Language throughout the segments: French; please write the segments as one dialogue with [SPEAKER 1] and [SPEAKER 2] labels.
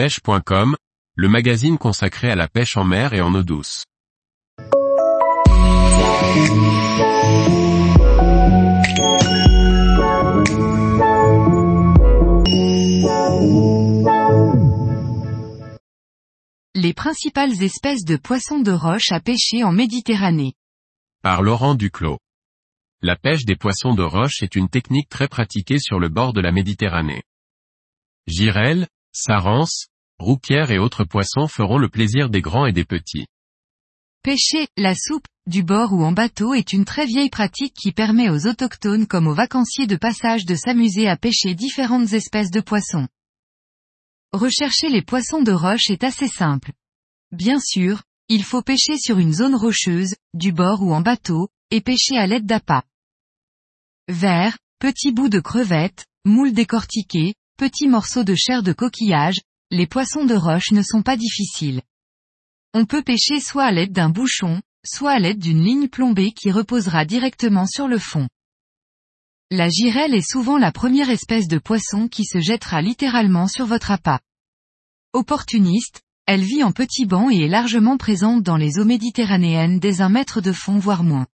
[SPEAKER 1] pêche.com, le magazine consacré à la pêche en mer et en eau douce.
[SPEAKER 2] Les principales espèces de poissons de roche à pêcher en Méditerranée.
[SPEAKER 1] Par Laurent Duclos. La pêche des poissons de roche est une technique très pratiquée sur le bord de la Méditerranée. Girelles, rouquières et autres poissons feront le plaisir des grands et des petits.
[SPEAKER 2] Pêcher, la soupe, du bord ou en bateau est une très vieille pratique qui permet aux autochtones comme aux vacanciers de passage de s'amuser à pêcher différentes espèces de poissons. Rechercher les poissons de roche est assez simple. Bien sûr, il faut pêcher sur une zone rocheuse, du bord ou en bateau, et pêcher à l'aide d'appâts. Vers, petits bouts de crevettes, moules décortiquées, petits morceaux de chair de coquillage, les poissons de roche ne sont pas difficiles. On peut pêcher soit à l'aide d'un bouchon, soit à l'aide d'une ligne plombée qui reposera directement sur le fond. La girelle est souvent la première espèce de poisson qui se jettera littéralement sur votre appât. Opportuniste, elle vit en petits bancs et est largement présente dans les eaux méditerranéennes dès un mètre de fond voire moins.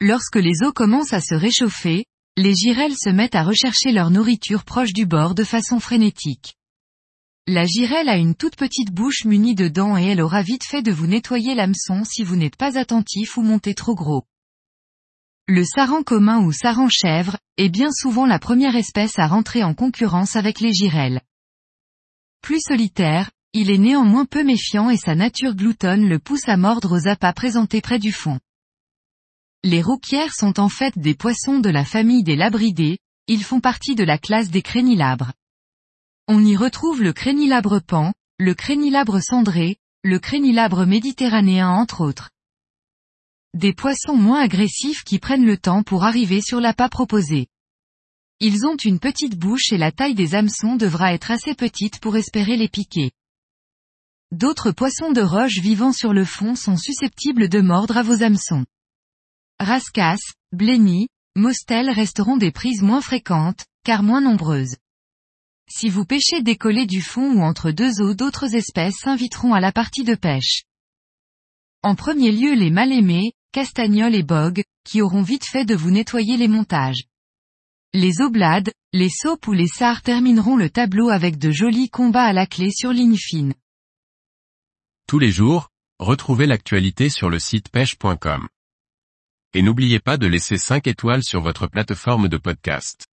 [SPEAKER 2] Lorsque les eaux commencent à se réchauffer, les girelles se mettent à rechercher leur nourriture proche du bord de façon frénétique. La girelle a une toute petite bouche munie de dents et elle aura vite fait de vous nettoyer l'hameçon si vous n'êtes pas attentif ou montez trop gros. Le saran commun ou saran chèvre, est bien souvent la première espèce à rentrer en concurrence avec les girelles. Plus solitaire, il est néanmoins peu méfiant et sa nature gloutonne le pousse à mordre aux appâts présentés près du fond. Les rouquières sont en fait des poissons de la famille des labridés, ils font partie de la classe des crénilabres. On y retrouve le crénilabre pan, le crénilabre cendré, le crénilabre méditerranéen entre autres. Des poissons moins agressifs qui prennent le temps pour arriver sur l'appât proposé. Ils ont une petite bouche et la taille des hameçons devra être assez petite pour espérer les piquer. D'autres poissons de roche vivant sur le fond sont susceptibles de mordre à vos hameçons. Rascasse, blenny, mostel resteront des prises moins fréquentes, car moins nombreuses. Si vous pêchez décollé du fond ou entre deux eaux d'autres espèces s'inviteront à la partie de pêche. En premier lieu les mal-aimés, castagnols et bogues, qui auront vite fait de vous nettoyer les montages. Les oblades, les saupes ou les sars termineront le tableau avec de jolis combats à la clé sur ligne fine.
[SPEAKER 1] Tous les jours, retrouvez l'actualité sur le site pêche.com. Et n'oubliez pas de laisser 5 étoiles sur votre plateforme de podcast.